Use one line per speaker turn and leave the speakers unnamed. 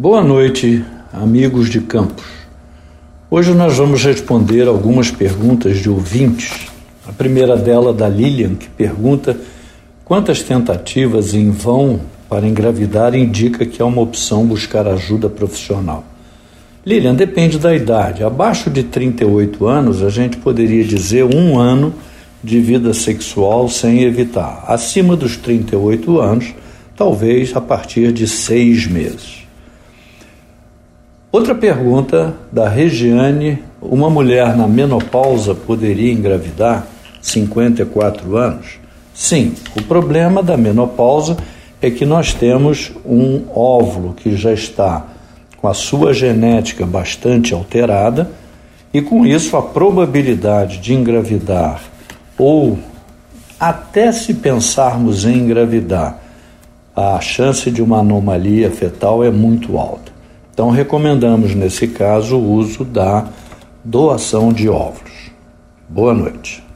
Boa noite, amigos de Campos. Hoje nós vamos responder algumas perguntas de ouvintes. A primeira dela da Lilian, que pergunta quantas tentativas em vão para engravidar indica que é uma opção buscar ajuda profissional. Lilian, depende da idade. Abaixo de 38 anos, a gente poderia dizer um ano de vida sexual sem evitar. Acima dos 38 anos, talvez a partir de seis meses. Outra pergunta da Regiane: uma mulher na menopausa poderia engravidar 54 anos? Sim, o problema da menopausa é que nós temos um óvulo que já está com a sua genética bastante alterada e com isso a probabilidade de engravidar ou até se pensarmos em engravidar, a chance de uma anomalia fetal é muito alta. Então, recomendamos nesse caso o uso da doação de óvulos. Boa noite.